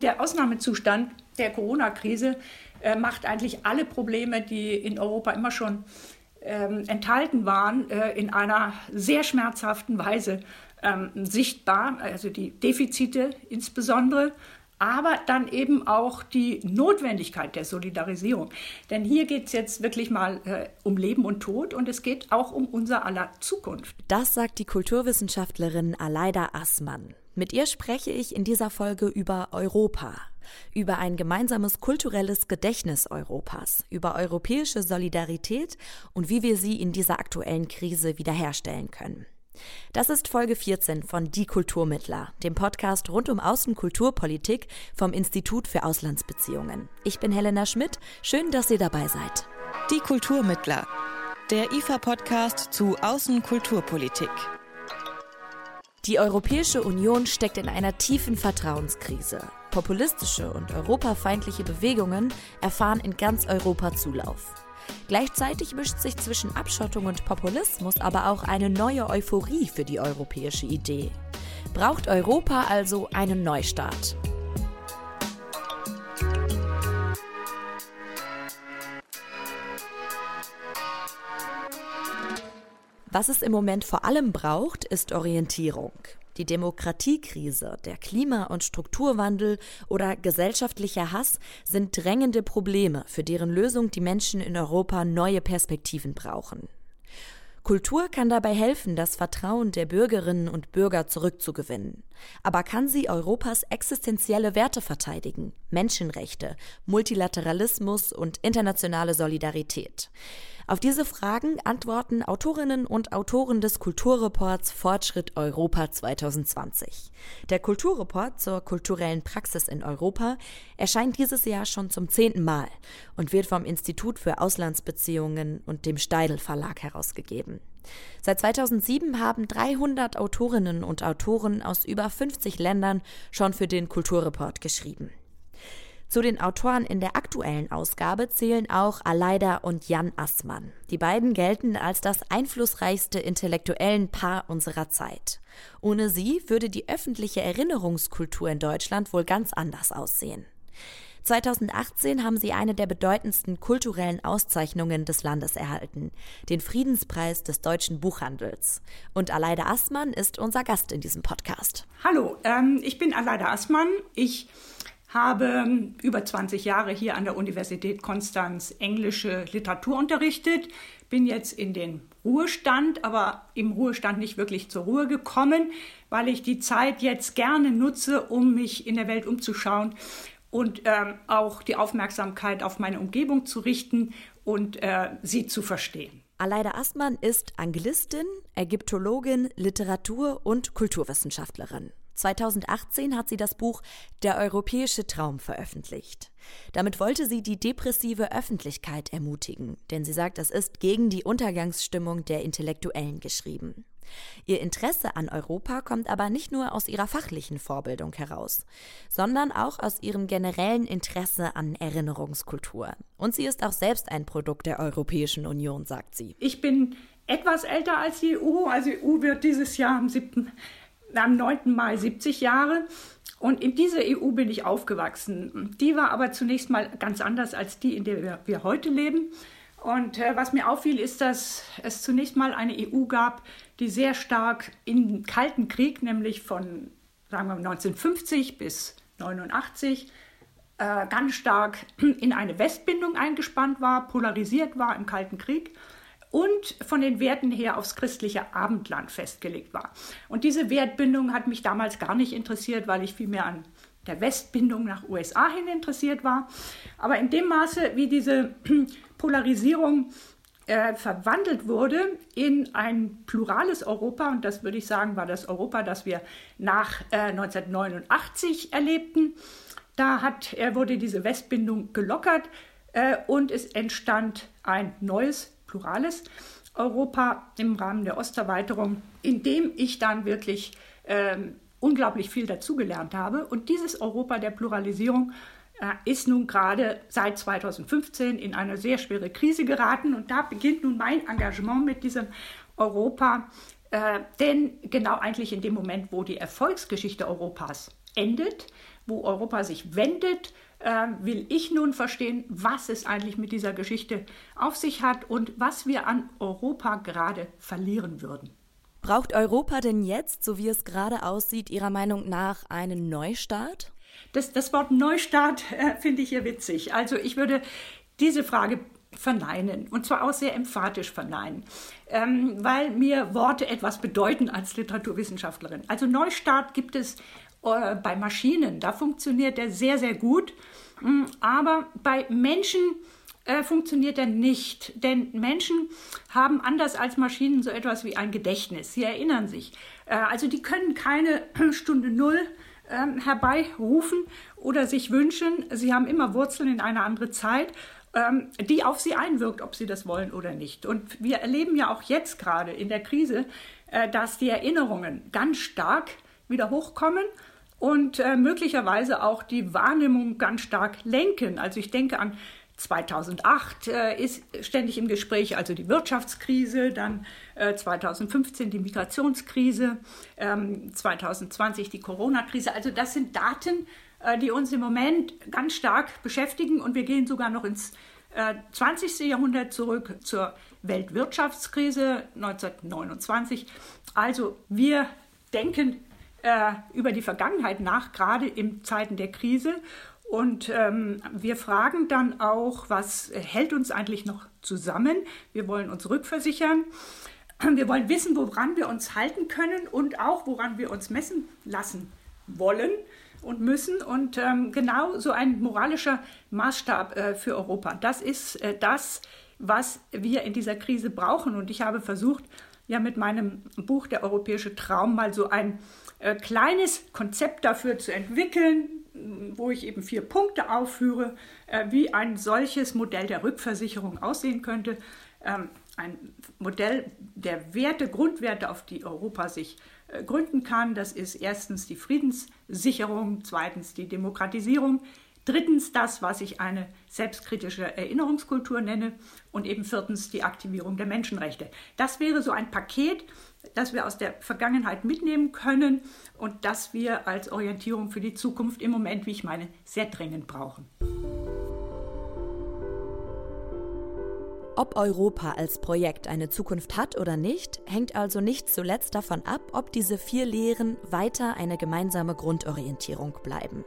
Der Ausnahmezustand der Corona-Krise äh, macht eigentlich alle Probleme, die in Europa immer schon ähm, enthalten waren, äh, in einer sehr schmerzhaften Weise ähm, sichtbar. Also die Defizite insbesondere, aber dann eben auch die Notwendigkeit der Solidarisierung. Denn hier geht es jetzt wirklich mal äh, um Leben und Tod und es geht auch um unser aller Zukunft. Das sagt die Kulturwissenschaftlerin Aleida Assmann. Mit ihr spreche ich in dieser Folge über Europa, über ein gemeinsames kulturelles Gedächtnis Europas, über europäische Solidarität und wie wir sie in dieser aktuellen Krise wiederherstellen können. Das ist Folge 14 von Die Kulturmittler, dem Podcast rund um Außenkulturpolitik vom Institut für Auslandsbeziehungen. Ich bin Helena Schmidt, schön, dass ihr dabei seid. Die Kulturmittler, der IFA-Podcast zu Außenkulturpolitik. Die Europäische Union steckt in einer tiefen Vertrauenskrise. Populistische und europafeindliche Bewegungen erfahren in ganz Europa Zulauf. Gleichzeitig mischt sich zwischen Abschottung und Populismus aber auch eine neue Euphorie für die europäische Idee. Braucht Europa also einen Neustart? Was es im Moment vor allem braucht, ist Orientierung. Die Demokratiekrise, der Klima- und Strukturwandel oder gesellschaftlicher Hass sind drängende Probleme, für deren Lösung die Menschen in Europa neue Perspektiven brauchen. Kultur kann dabei helfen, das Vertrauen der Bürgerinnen und Bürger zurückzugewinnen. Aber kann sie Europas existenzielle Werte verteidigen? Menschenrechte, Multilateralismus und internationale Solidarität. Auf diese Fragen antworten Autorinnen und Autoren des Kulturreports Fortschritt Europa 2020. Der Kulturreport zur kulturellen Praxis in Europa erscheint dieses Jahr schon zum zehnten Mal und wird vom Institut für Auslandsbeziehungen und dem Steidel Verlag herausgegeben. Seit 2007 haben 300 Autorinnen und Autoren aus über 50 Ländern schon für den Kulturreport geschrieben. Zu den Autoren in der aktuellen Ausgabe zählen auch Aleida und Jan Assmann. Die beiden gelten als das einflussreichste intellektuellen Paar unserer Zeit. Ohne sie würde die öffentliche Erinnerungskultur in Deutschland wohl ganz anders aussehen. 2018 haben sie eine der bedeutendsten kulturellen Auszeichnungen des Landes erhalten, den Friedenspreis des deutschen Buchhandels. Und Aleida Assmann ist unser Gast in diesem Podcast. Hallo, ähm, ich bin Aleida Assmann. Ich habe über 20 Jahre hier an der Universität Konstanz englische Literatur unterrichtet, bin jetzt in den Ruhestand, aber im Ruhestand nicht wirklich zur Ruhe gekommen, weil ich die Zeit jetzt gerne nutze, um mich in der Welt umzuschauen und äh, auch die Aufmerksamkeit auf meine Umgebung zu richten und äh, sie zu verstehen. Aleida Astmann ist Angelistin, Ägyptologin, Literatur- und Kulturwissenschaftlerin. 2018 hat sie das Buch Der europäische Traum veröffentlicht. Damit wollte sie die depressive Öffentlichkeit ermutigen, denn sie sagt, es ist gegen die Untergangsstimmung der Intellektuellen geschrieben. Ihr Interesse an Europa kommt aber nicht nur aus ihrer fachlichen Vorbildung heraus, sondern auch aus ihrem generellen Interesse an Erinnerungskultur. Und sie ist auch selbst ein Produkt der Europäischen Union, sagt sie. Ich bin etwas älter als die EU, also die EU wird dieses Jahr am 7 am 9. Mai 70 Jahre. Und in dieser EU bin ich aufgewachsen. Die war aber zunächst mal ganz anders als die, in der wir, heute leben. Und äh, was mir auffiel, ist, dass es zunächst mal eine EU gab, die sehr stark im Kalten Krieg, nämlich von sagen wir 1950 bis 89, äh, ganz stark in eine Westbindung eingespannt war, polarisiert war im Kalten Krieg und von den Werten her aufs christliche Abendland festgelegt war. Und diese Wertbindung hat mich damals gar nicht interessiert, weil ich vielmehr an der Westbindung nach USA hin interessiert war. Aber in dem Maße, wie diese Polarisierung äh, verwandelt wurde in ein plurales Europa, und das würde ich sagen, war das Europa, das wir nach äh, 1989 erlebten, da hat, äh, wurde diese Westbindung gelockert äh, und es entstand ein neues plurales Europa im Rahmen der Osterweiterung, in dem ich dann wirklich ähm, unglaublich viel dazugelernt habe. Und dieses Europa der Pluralisierung äh, ist nun gerade seit 2015 in eine sehr schwere Krise geraten. Und da beginnt nun mein Engagement mit diesem Europa. Äh, denn genau eigentlich in dem Moment, wo die Erfolgsgeschichte Europas endet, wo Europa sich wendet, äh, will ich nun verstehen, was es eigentlich mit dieser Geschichte auf sich hat und was wir an Europa gerade verlieren würden. Braucht Europa denn jetzt, so wie es gerade aussieht, Ihrer Meinung nach einen Neustart? Das, das Wort Neustart äh, finde ich hier witzig. Also ich würde diese Frage verneinen und zwar auch sehr emphatisch verneinen, ähm, weil mir Worte etwas bedeuten als Literaturwissenschaftlerin. Also Neustart gibt es äh, bei Maschinen, da funktioniert der sehr, sehr gut, mm, aber bei Menschen äh, funktioniert er nicht, denn Menschen haben anders als Maschinen so etwas wie ein Gedächtnis. Sie erinnern sich. Äh, also die können keine Stunde Null ähm, herbeirufen oder sich wünschen. Sie haben immer Wurzeln in eine andere Zeit ähm, die auf sie einwirkt, ob sie das wollen oder nicht. Und wir erleben ja auch jetzt gerade in der Krise, äh, dass die Erinnerungen ganz stark wieder hochkommen und äh, möglicherweise auch die Wahrnehmung ganz stark lenken. Also ich denke an 2008 äh, ist ständig im Gespräch, also die Wirtschaftskrise, dann äh, 2015 die Migrationskrise, ähm, 2020 die Corona-Krise. Also das sind Daten, äh, die uns im Moment ganz stark beschäftigen und wir gehen sogar noch ins 20. Äh, Jahrhundert zurück zur Weltwirtschaftskrise 1929. Also wir denken äh, über die Vergangenheit nach, gerade in Zeiten der Krise. Und ähm, wir fragen dann auch, was hält uns eigentlich noch zusammen? Wir wollen uns rückversichern. Wir wollen wissen, woran wir uns halten können und auch, woran wir uns messen lassen wollen und müssen. Und ähm, genau so ein moralischer Maßstab äh, für Europa. Das ist äh, das, was wir in dieser Krise brauchen. Und ich habe versucht, ja mit meinem Buch Der europäische Traum mal so ein äh, kleines Konzept dafür zu entwickeln, wo ich eben vier Punkte aufführe, äh, wie ein solches Modell der Rückversicherung aussehen könnte. Ähm, ein Modell der Werte, Grundwerte, auf die Europa sich äh, gründen kann. Das ist erstens die Friedenssicherung, zweitens die Demokratisierung, drittens das, was ich eine selbstkritische Erinnerungskultur nenne und eben viertens die Aktivierung der Menschenrechte. Das wäre so ein Paket, das wir aus der Vergangenheit mitnehmen können und das wir als Orientierung für die Zukunft im Moment, wie ich meine, sehr dringend brauchen. Ob Europa als Projekt eine Zukunft hat oder nicht, hängt also nicht zuletzt davon ab, ob diese vier Lehren weiter eine gemeinsame Grundorientierung bleiben.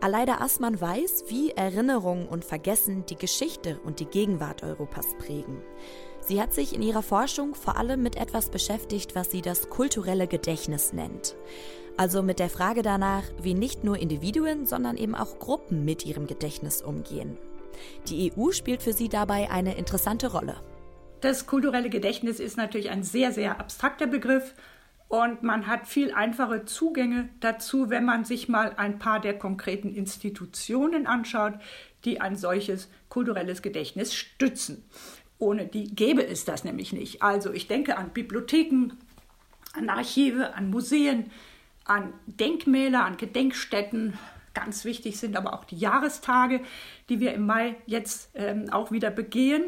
Aleida Assmann weiß, wie Erinnerung und Vergessen die Geschichte und die Gegenwart Europas prägen. Sie hat sich in ihrer Forschung vor allem mit etwas beschäftigt, was sie das kulturelle Gedächtnis nennt. Also mit der Frage danach, wie nicht nur Individuen, sondern eben auch Gruppen mit ihrem Gedächtnis umgehen. Die EU spielt für sie dabei eine interessante Rolle. Das kulturelle Gedächtnis ist natürlich ein sehr, sehr abstrakter Begriff und man hat viel einfache Zugänge dazu, wenn man sich mal ein paar der konkreten Institutionen anschaut, die ein solches kulturelles Gedächtnis stützen. Ohne die gäbe es das nämlich nicht. Also ich denke an Bibliotheken, an Archive, an Museen, an Denkmäler, an Gedenkstätten, Ganz wichtig sind aber auch die Jahrestage, die wir im Mai jetzt ähm, auch wieder begehen.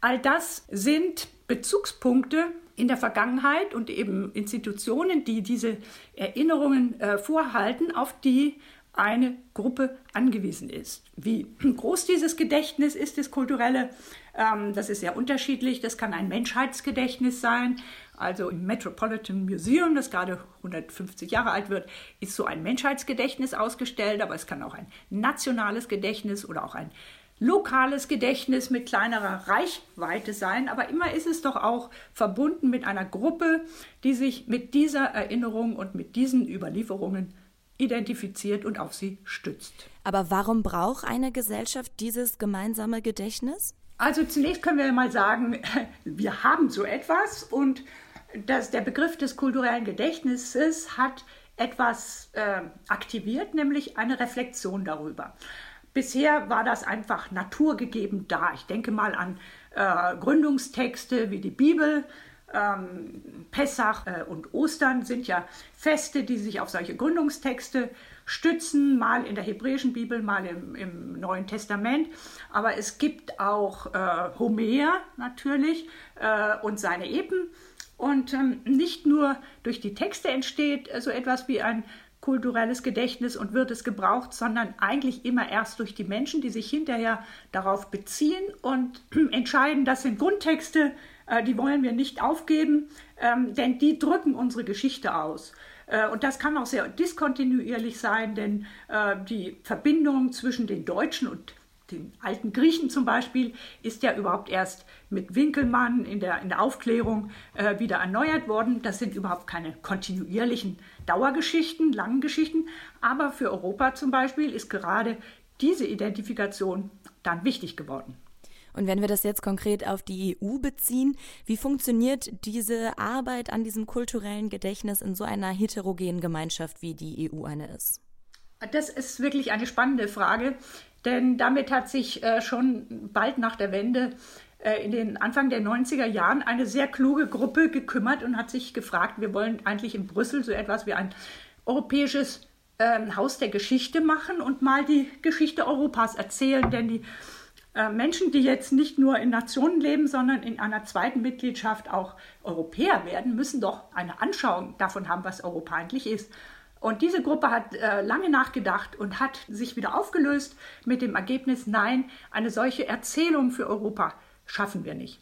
All das sind Bezugspunkte in der Vergangenheit und eben Institutionen, die diese Erinnerungen äh, vorhalten, auf die eine Gruppe angewiesen ist. Wie groß dieses Gedächtnis ist, das kulturelle, ähm, das ist sehr unterschiedlich. Das kann ein Menschheitsgedächtnis sein, also im Metropolitan Museum, das gerade 150 Jahre alt wird, ist so ein Menschheitsgedächtnis ausgestellt, aber es kann auch ein nationales Gedächtnis oder auch ein lokales Gedächtnis mit kleinerer Reichweite sein, aber immer ist es doch auch verbunden mit einer Gruppe, die sich mit dieser Erinnerung und mit diesen Überlieferungen identifiziert und auf sie stützt. Aber warum braucht eine Gesellschaft dieses gemeinsame Gedächtnis? Also zunächst können wir mal sagen, wir haben so etwas und das, der Begriff des kulturellen Gedächtnisses hat etwas äh, aktiviert, nämlich eine Reflexion darüber. Bisher war das einfach naturgegeben da. Ich denke mal an äh, Gründungstexte wie die Bibel. Ähm, Pessach äh, und Ostern sind ja Feste, die sich auf solche Gründungstexte stützen, mal in der hebräischen Bibel, mal im, im Neuen Testament. Aber es gibt auch äh, Homer natürlich äh, und seine Epen und ähm, nicht nur durch die Texte entsteht so etwas wie ein kulturelles Gedächtnis und wird es gebraucht, sondern eigentlich immer erst durch die Menschen, die sich hinterher darauf beziehen und entscheiden, das sind Grundtexte, äh, die wollen wir nicht aufgeben, ähm, denn die drücken unsere Geschichte aus. Äh, und das kann auch sehr diskontinuierlich sein, denn äh, die Verbindung zwischen den Deutschen und den alten Griechen zum Beispiel ist ja überhaupt erst mit Winkelmann in der, in der Aufklärung äh, wieder erneuert worden. Das sind überhaupt keine kontinuierlichen Dauergeschichten, langen Geschichten. Aber für Europa zum Beispiel ist gerade diese Identifikation dann wichtig geworden. Und wenn wir das jetzt konkret auf die EU beziehen, wie funktioniert diese Arbeit an diesem kulturellen Gedächtnis in so einer heterogenen Gemeinschaft, wie die EU eine ist? Das ist wirklich eine spannende Frage, denn damit hat sich äh, schon bald nach der Wende äh, in den Anfang der 90er Jahren eine sehr kluge Gruppe gekümmert und hat sich gefragt, wir wollen eigentlich in Brüssel so etwas wie ein europäisches äh, Haus der Geschichte machen und mal die Geschichte Europas erzählen, denn die äh, Menschen, die jetzt nicht nur in Nationen leben, sondern in einer zweiten Mitgliedschaft auch Europäer werden, müssen doch eine Anschauung davon haben, was Europa eigentlich ist. Und diese Gruppe hat äh, lange nachgedacht und hat sich wieder aufgelöst mit dem Ergebnis, nein, eine solche Erzählung für Europa schaffen wir nicht.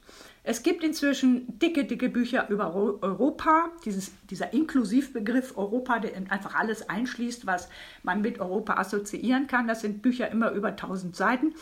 Es gibt inzwischen dicke, dicke Bücher über Europa, dieses, dieser Inklusivbegriff Europa, der einfach alles einschließt, was man mit Europa assoziieren kann. Das sind Bücher immer über 1000 Seiten.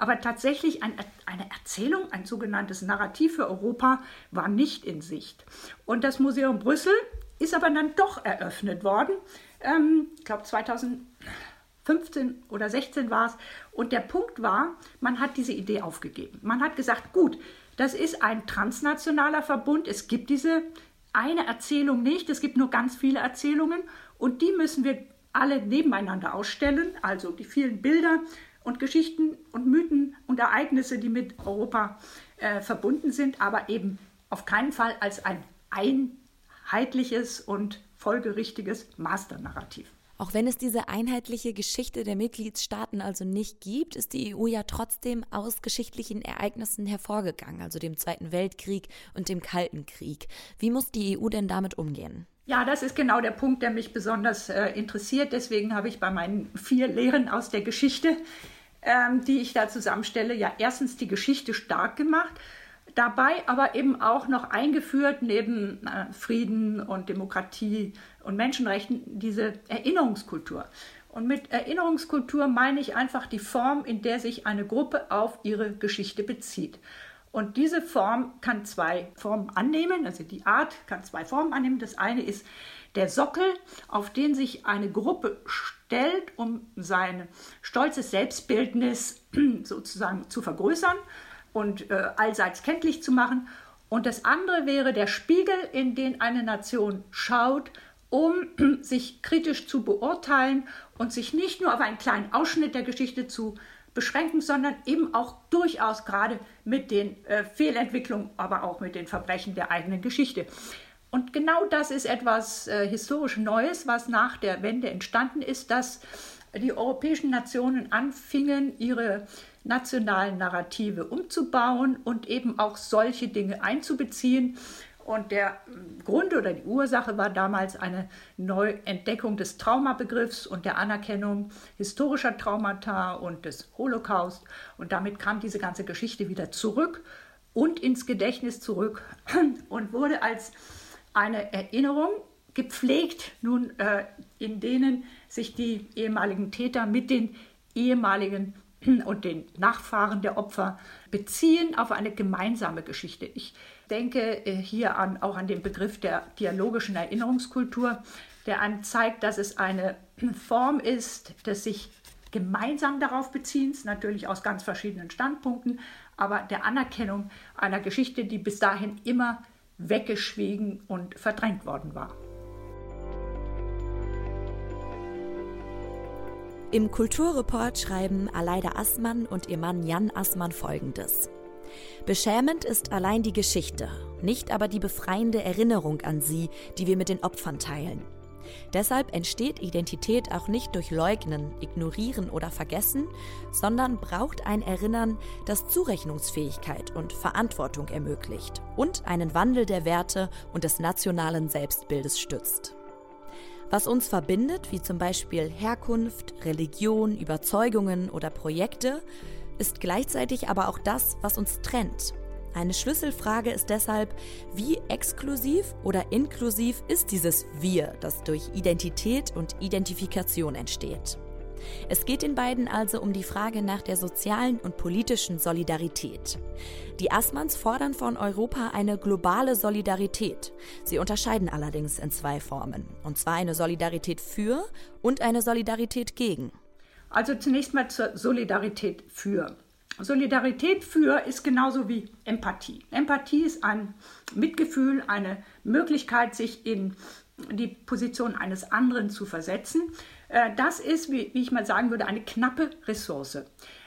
Aber tatsächlich ein, eine Erzählung, ein sogenanntes Narrativ für Europa war nicht in Sicht. Und das Museum Brüssel ist aber dann doch eröffnet worden. Ähm, ich glaube 2015 oder 16 war es. Und der Punkt war, man hat diese Idee aufgegeben. Man hat gesagt, gut, das ist ein transnationaler Verbund. Es gibt diese eine Erzählung nicht. Es gibt nur ganz viele Erzählungen und die müssen wir alle nebeneinander ausstellen. Also die vielen Bilder und Geschichten und Mythen und Ereignisse, die mit Europa äh, verbunden sind, aber eben auf keinen Fall als ein einheitliches und folgerichtiges Masternarrativ. Auch wenn es diese einheitliche Geschichte der Mitgliedstaaten also nicht gibt, ist die EU ja trotzdem aus geschichtlichen Ereignissen hervorgegangen, also dem Zweiten Weltkrieg und dem Kalten Krieg. Wie muss die EU denn damit umgehen? Ja, das ist genau der Punkt, der mich besonders äh, interessiert. Deswegen habe ich bei meinen vier Lehren aus der Geschichte, ähm, die ich da zusammenstelle, ja erstens die Geschichte stark gemacht dabei aber eben auch noch eingeführt, neben äh, Frieden und Demokratie und Menschenrechten, diese Erinnerungskultur. Und mit Erinnerungskultur meine ich einfach die Form, in der sich eine Gruppe auf ihre Geschichte bezieht. Und diese Form kann zwei Formen annehmen, also die Art kann zwei Formen annehmen. Das eine ist der Sockel, auf den sich eine Gruppe stellt, um sein stolzes Selbstbildnis sozusagen zu vergrößern und äh, allseits kenntlich zu machen. Und das andere wäre der Spiegel, in den eine Nation schaut, um sich kritisch zu beurteilen und sich nicht nur auf einen kleinen Ausschnitt der Geschichte zu beschränken, sondern eben auch durchaus gerade mit den äh, Fehlentwicklungen, aber auch mit den Verbrechen der eigenen Geschichte. Und genau das ist etwas äh, historisch Neues, was nach der Wende entstanden ist, dass die europäischen Nationen anfingen, ihre nationalen Narrative umzubauen und eben auch solche Dinge einzubeziehen. Und der Grund oder die Ursache war damals eine Neuentdeckung des Traumabegriffs und der Anerkennung historischer Traumata und des Holocaust. Und damit kam diese ganze Geschichte wieder zurück und ins Gedächtnis zurück und wurde als eine Erinnerung gepflegt, nun äh, in denen sich die ehemaligen Täter mit den ehemaligen und den Nachfahren der Opfer beziehen auf eine gemeinsame Geschichte. Ich denke äh, hier an, auch an den Begriff der dialogischen Erinnerungskultur, der zeigt, dass es eine Form ist des sich gemeinsam darauf Beziehens, natürlich aus ganz verschiedenen Standpunkten, aber der Anerkennung einer Geschichte, die bis dahin immer weggeschwiegen und verdrängt worden war. Im Kulturreport schreiben Aleida Assmann und ihr Mann Jan Assmann folgendes. Beschämend ist allein die Geschichte, nicht aber die befreiende Erinnerung an sie, die wir mit den Opfern teilen. Deshalb entsteht Identität auch nicht durch Leugnen, Ignorieren oder Vergessen, sondern braucht ein Erinnern, das Zurechnungsfähigkeit und Verantwortung ermöglicht und einen Wandel der Werte und des nationalen Selbstbildes stützt. Was uns verbindet, wie zum Beispiel Herkunft, Religion, Überzeugungen oder Projekte, ist gleichzeitig aber auch das, was uns trennt. Eine Schlüsselfrage ist deshalb, wie exklusiv oder inklusiv ist dieses Wir, das durch Identität und Identifikation entsteht. Es geht den beiden also um die Frage nach der sozialen und politischen Solidarität. Die Assmanns fordern von Europa eine globale Solidarität. Sie unterscheiden allerdings in zwei Formen. Und zwar eine Solidarität für und eine Solidarität gegen. Also zunächst mal zur Solidarität für. Solidarität für ist genauso wie Empathie. Empathie ist ein Mitgefühl, eine Möglichkeit, sich in die Position eines anderen zu versetzen. Äh, das ist, wie, ich mal sagen würde, eine knappe Ressource.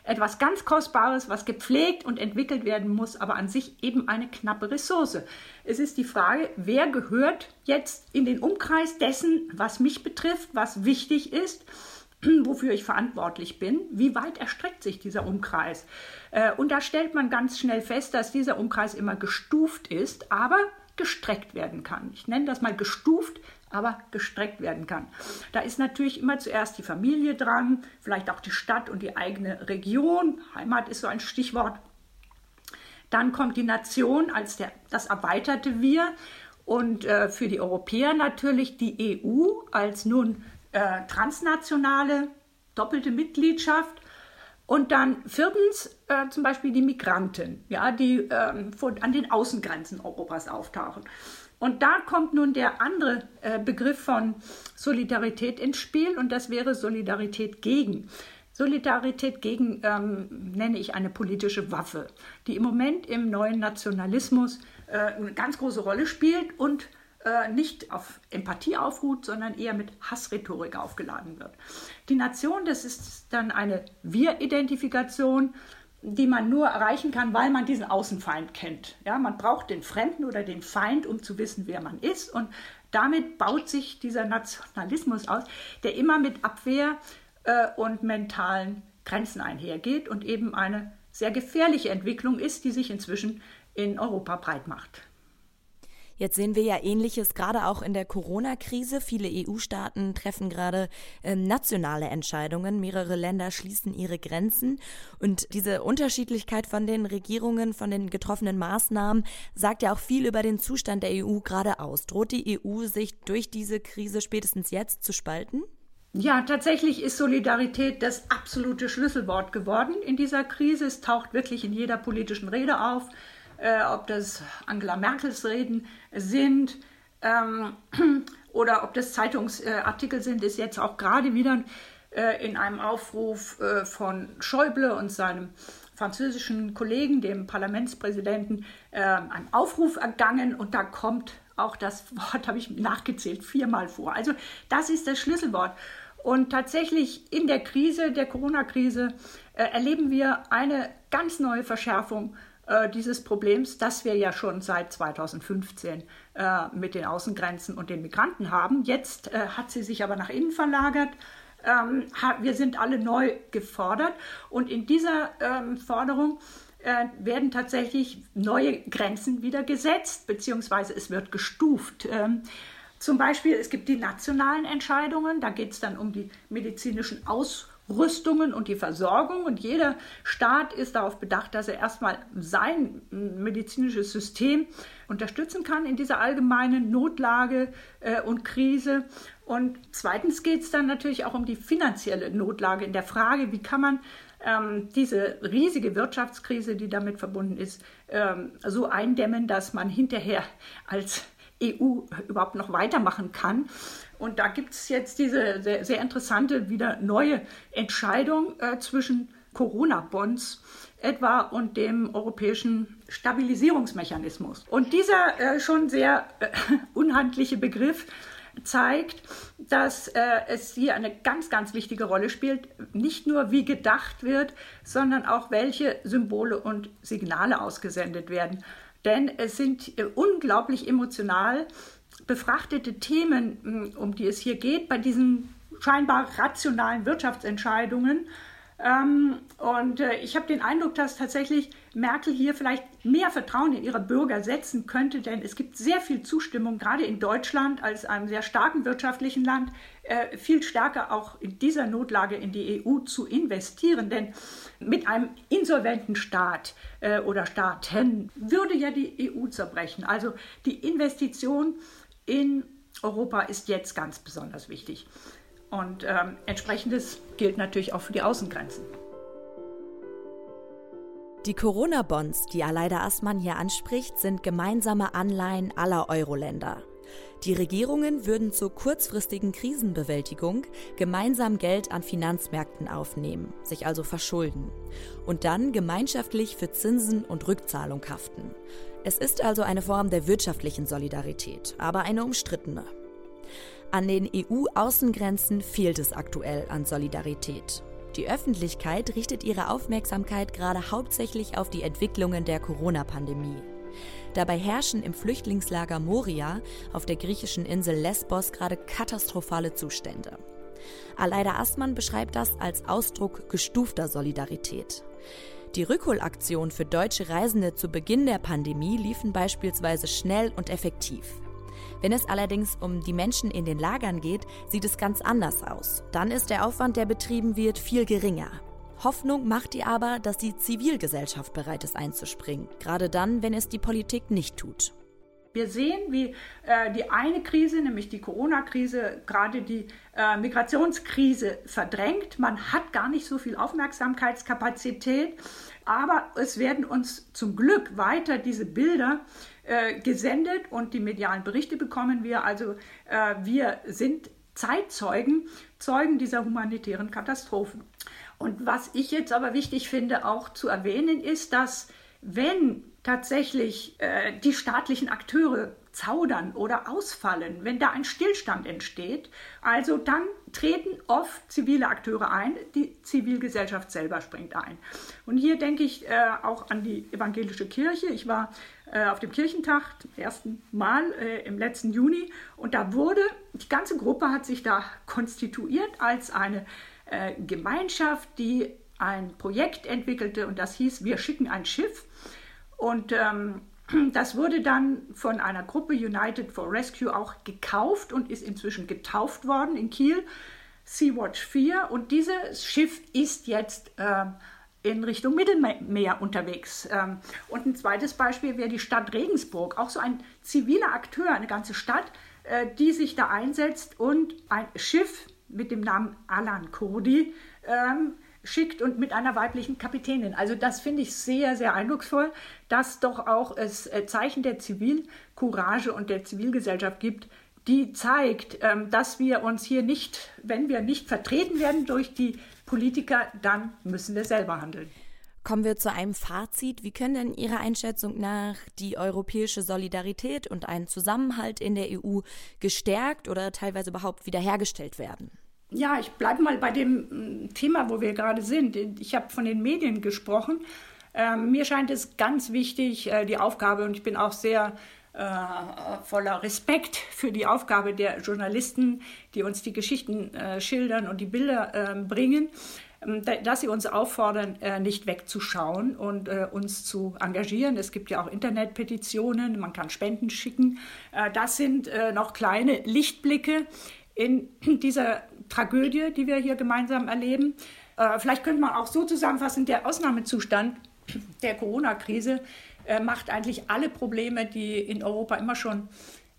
Etwas ganz Kostbares, was gepflegt und entwickelt werden muss, aber an sich eben eine knappe Ressource. Es ist die Frage, wer gehört jetzt in den Umkreis dessen, was mich betrifft, was wichtig ist, wofür ich verantwortlich bin, wie weit erstreckt sich dieser Umkreis. Äh, und da stellt man ganz schnell fest, dass dieser Umkreis immer gestuft ist, aber gestreckt werden kann. Ich nenne das mal gestuft, aber gestreckt werden kann. Da ist natürlich immer zuerst die Familie dran, vielleicht auch die Stadt und die eigene Region. Heimat ist so ein Stichwort. Dann kommt die Nation als der, das erweiterte Wir und äh, für die Europäer natürlich die EU als nun äh, transnationale doppelte Mitgliedschaft. Und dann viertens äh, zum Beispiel die Migranten, ja, die ähm, von, an den Außengrenzen Europas auftauchen. Und da kommt nun der andere äh, Begriff von Solidarität ins Spiel und das wäre Solidarität gegen. Solidarität gegen ähm, nenne ich eine politische Waffe, die im Moment im neuen Nationalismus äh, eine ganz große Rolle spielt und äh, nicht auf Empathie aufruht, sondern eher mit Hassrhetorik aufgeladen wird. Die Nation, das ist dann eine Wir-Identifikation die man nur erreichen kann, weil man diesen Außenfeind kennt. Ja, man braucht den Fremden oder den Feind, um zu wissen, wer man ist. Und damit baut sich dieser Nationalismus aus, der immer mit Abwehr äh, und mentalen Grenzen einhergeht und eben eine sehr gefährliche Entwicklung ist, die sich inzwischen in Europa breit macht. Jetzt sehen wir ja ähnliches gerade auch in der Corona-Krise. Viele EU-Staaten treffen gerade äh, nationale Entscheidungen. Mehrere Länder schließen ihre Grenzen. Und diese Unterschiedlichkeit von den Regierungen, von den getroffenen Maßnahmen, sagt ja auch viel über den Zustand der EU gerade aus. Droht die EU sich durch diese Krise spätestens jetzt zu spalten? Ja, tatsächlich ist Solidarität das absolute Schlüsselwort geworden in dieser Krise. Es taucht wirklich in jeder politischen Rede auf äh, ob das Angela Merkels Reden sind ähm, oder ob das Zeitungsartikel sind, ist jetzt auch gerade wieder äh, in einem Aufruf äh, von Schäuble und seinem französischen Kollegen, dem Parlamentspräsidenten, äh, ein Aufruf ergangen und da kommt auch das Wort, habe ich nachgezählt, viermal vor. Also das ist das Schlüsselwort. Und tatsächlich in der Krise, der Corona-Krise, äh, erleben wir eine ganz neue Verschärfung äh, dieses Problems, das wir ja schon seit 2015 äh, mit den Außengrenzen und den Migranten haben. Jetzt äh, hat sie sich aber nach innen verlagert. Ähm, wir sind alle neu gefordert und in dieser ähm, Forderung äh, werden tatsächlich neue Grenzen wieder gesetzt, beziehungsweise es wird gestuft. Ähm, zum Beispiel, es gibt die nationalen Entscheidungen, da geht es dann um die medizinischen Auswirkungen Rüstungen und die Versorgung. Und jeder Staat ist darauf bedacht, dass er erstmal sein medizinisches System unterstützen kann in dieser allgemeinen Notlage äh, und Krise. Und zweitens geht es dann natürlich auch um die finanzielle Notlage in der Frage, wie kann man ähm, diese riesige Wirtschaftskrise, die damit verbunden ist, ähm, so eindämmen, dass man hinterher als EU überhaupt noch weitermachen kann. Und da gibt es jetzt diese sehr, sehr, interessante, wieder neue Entscheidung äh, zwischen Corona-Bonds etwa und dem europäischen Stabilisierungsmechanismus. Und dieser äh, schon sehr äh, unhandliche Begriff zeigt, dass äh, es hier eine ganz, ganz wichtige Rolle spielt, nicht nur wie gedacht wird, sondern auch welche Symbole und Signale ausgesendet werden. Denn es sind äh, unglaublich emotional befrachtete Themen, um die es hier geht, bei diesen scheinbar rationalen Wirtschaftsentscheidungen, Ähm, und äh, ich habe den Eindruck, dass tatsächlich Merkel hier vielleicht mehr Vertrauen in ihre Bürger setzen könnte, denn es gibt sehr viel Zustimmung, gerade in Deutschland als einem sehr starken wirtschaftlichen Land, äh, viel stärker auch in dieser Notlage in die EU zu investieren. Denn mit einem insolventen Staat äh, oder Staaten würde ja die EU zerbrechen. Also die Investition in Europa ist jetzt ganz besonders wichtig. Und ähm, entsprechendes gilt natürlich auch für die Außengrenzen. Die Corona-Bonds, die Aleida Aßmann hier anspricht, sind gemeinsame Anleihen aller Euro-Länder. Die Regierungen würden zur kurzfristigen Krisenbewältigung gemeinsam Geld an Finanzmärkten aufnehmen, sich also verschulden und dann gemeinschaftlich für Zinsen und Rückzahlung haften. Es ist also eine Form der wirtschaftlichen Solidarität, aber eine umstrittene. An den EU-Außengrenzen fehlt es aktuell an Solidarität. Die Öffentlichkeit richtet ihre Aufmerksamkeit gerade hauptsächlich auf die Entwicklungen der Corona-Pandemie. Dabei herrschen im Flüchtlingslager Moria auf der griechischen Insel Lesbos gerade katastrophale Zustände. Aleida Astmann beschreibt das als Ausdruck gestufter Solidarität. Die Rückholaktionen für deutsche Reisende zu Beginn der Pandemie liefen beispielsweise schnell und effektiv. Wenn es allerdings um die Menschen in den Lagern geht, sieht es ganz anders aus. Dann ist der Aufwand, der betrieben wird, viel geringer. Hoffnung macht ihr aber, dass die Zivilgesellschaft bereit ist einzuspringen, gerade dann, wenn es die Politik nicht tut. Wir sehen, wie äh, die eine Krise, nämlich die Corona-Krise, gerade die äh, Migrationskrise verdrängt. Man hat gar nicht so viel Aufmerksamkeitskapazität, aber es werden uns zum Glück weiter diese Bilder äh, gesendet und die medialen Berichte bekommen wir. Also äh, wir sind Zeitzeugen, Zeugen dieser humanitären Katastrophen. Und was ich jetzt aber wichtig finde auch zu erwähnen, ist, dass wenn tatsächlich äh, die staatlichen Akteure zaudern oder ausfallen, wenn da ein Stillstand entsteht, also dann treten oft zivile Akteure ein, die Zivilgesellschaft selber springt ein. Und hier denke ich äh, auch an die evangelische Kirche. Ich war äh, auf dem Kirchentag zum ersten Mal äh, im letzten Juni und da wurde, die ganze Gruppe hat sich da konstituiert als eine äh, Gemeinschaft, die ein Projekt entwickelte und das hieß, wir schicken ein Schiff. Und ähm, das wurde dann von einer Gruppe United for Rescue auch gekauft und ist inzwischen getauft worden in Kiel, Sea-Watch 4. Und dieses Schiff ist jetzt äh, in Richtung Mittelmeer unterwegs. Ähm, und ein zweites Beispiel wäre die Stadt Regensburg, auch so ein ziviler Akteur, eine ganze Stadt, äh, die sich da einsetzt und ein Schiff mit dem Namen Alan Kurdi ähm, schickt und mit einer weiblichen Kapitänin. Also das finde ich sehr, sehr eindrucksvoll, dass doch auch es äh, Zeichen der Zivilcourage und der Zivilgesellschaft gibt, die zeigt, ähm, dass wir uns hier nicht, wenn wir nicht vertreten werden durch die Politiker, dann müssen wir selber handeln. Kommen wir zu einem Fazit. Wie können denn Ihrer Einschätzung nach die europäische Solidarität und ein Zusammenhalt in der EU gestärkt oder teilweise überhaupt wiederhergestellt werden? Ja, ich bleibe mal bei dem mm, Thema, wo wir gerade sind. Ich habe von den Medien gesprochen. Ähm, mir scheint es ganz wichtig, äh, die Aufgabe, und ich bin auch sehr äh, voller Respekt für die Aufgabe der Journalisten, die uns die Geschichten äh, schildern und die Bilder äh, bringen, ähm, dass sie uns auffordern, äh, nicht wegzuschauen und äh, uns zu engagieren. Es gibt ja auch Internetpetitionen, man kann Spenden schicken. Äh, das sind noch kleine Lichtblicke in dieser Tragödie, die wir hier gemeinsam erleben. Vielleicht könnte man auch so zusammenfassen, der Ausnahmezustand der Corona-Krise macht eigentlich alle Probleme, die in Europa immer schon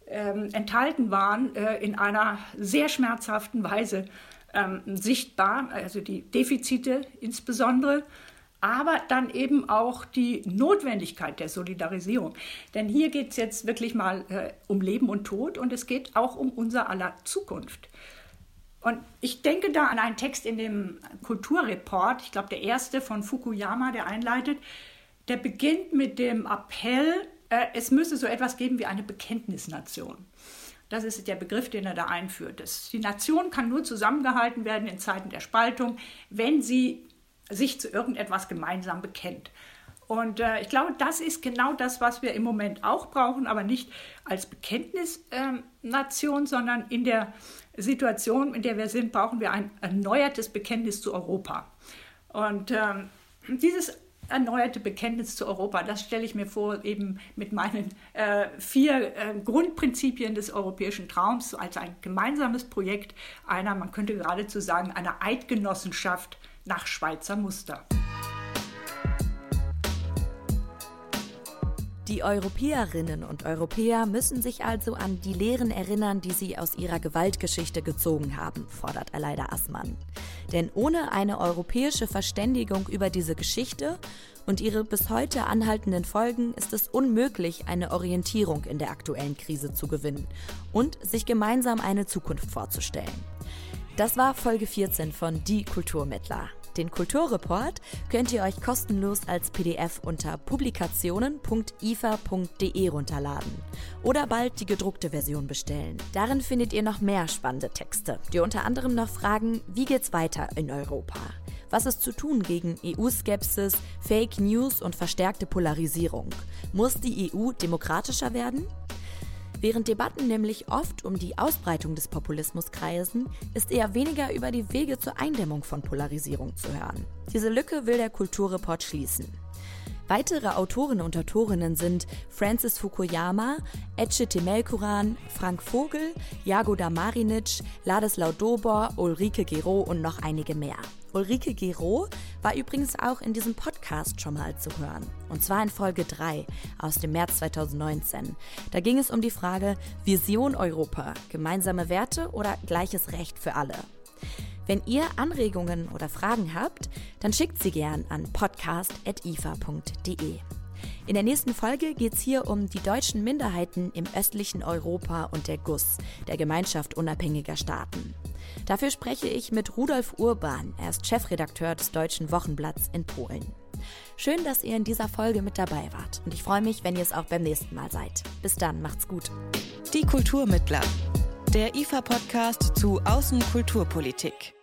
ähm, enthalten waren, in einer sehr schmerzhaften Weise ähm, sichtbar. Also die Defizite insbesondere, aber dann eben auch die Notwendigkeit der Solidarisierung. Denn hier geht es jetzt wirklich mal äh, um Leben und Tod und es geht auch um unser aller Zukunft. Und ich denke da an einen Text in dem Kulturreport, ich glaube der erste von Fukuyama, der einleitet, der beginnt mit dem Appell, äh, es müsse so etwas geben wie eine Bekenntnisnation. Das ist der Begriff, den er da einführt. Das, die Nation kann nur zusammengehalten werden in Zeiten der Spaltung, wenn sie sich zu irgendetwas gemeinsam bekennt. Und äh, ich glaube, das ist genau das, was wir im Moment auch brauchen, aber nicht als Bekenntnisnation, äh, sondern in der Situation, in der wir sind, brauchen wir ein erneuertes Bekenntnis zu Europa. Und ähm, dieses erneuerte Bekenntnis zu Europa. Das stelle ich mir vor, eben mit meinen äh, vier äh, Grundprinzipien des europäischen Traums als ein gemeinsames Projekt einer, man könnte geradezu sagen, einer Eidgenossenschaft nach Schweizer Muster. Die Europäerinnen und Europäer müssen sich also an die Lehren erinnern, die sie aus ihrer Gewaltgeschichte gezogen haben, fordert Aleida Assmann. Denn ohne eine europäische Verständigung über diese Geschichte und ihre bis heute anhaltenden Folgen ist es unmöglich, eine Orientierung in der aktuellen Krise zu gewinnen und sich gemeinsam eine Zukunft vorzustellen. Das war Folge 14 von Die Kulturmittler. Den Kulturreport könnt ihr euch kostenlos als PDF unter publikationen.ifa.de runterladen oder bald die gedruckte Version bestellen. Darin findet ihr noch mehr spannende Texte, die unter anderem noch fragen, wie geht's weiter in Europa? Was ist zu tun gegen EU-Skepsis, Fake News und verstärkte Polarisierung? Muss die EU demokratischer werden? Während Debatten nämlich oft um die Ausbreitung des Populismus kreisen, ist eher weniger über die Wege zur Eindämmung von Polarisierung zu hören. Diese Lücke will der Kulturreport schließen. Weitere Autorinnen und Autorinnen sind Francis Fukuyama, Ece Temelkuran, Frank Vogel, Jagoda Marinic, Ladislau Dobor, Ulrike Gero und noch einige mehr. Ulrike Gero war übrigens auch in diesem Podcast schon mal zu hören. Und zwar in Folge 3 aus dem März 2019. Da ging es um die Frage Vision Europa, gemeinsame Werte oder gleiches Recht für alle. Wenn ihr Anregungen oder Fragen habt, dann schickt sie gern an podcast.ifa.de. In der nächsten Folge geht es hier um die deutschen Minderheiten im östlichen Europa und der GUS, der Gemeinschaft unabhängiger Staaten. Dafür spreche ich mit Rudolf Urban. Er ist Chefredakteur des Deutschen Wochenblatts in Polen. Schön, dass ihr in dieser Folge mit dabei wart und ich freue mich, wenn ihr es auch beim nächsten Mal seid. Bis dann, macht's gut. Die Kulturmittler. Der IFA-Podcast zu Außenkulturpolitik.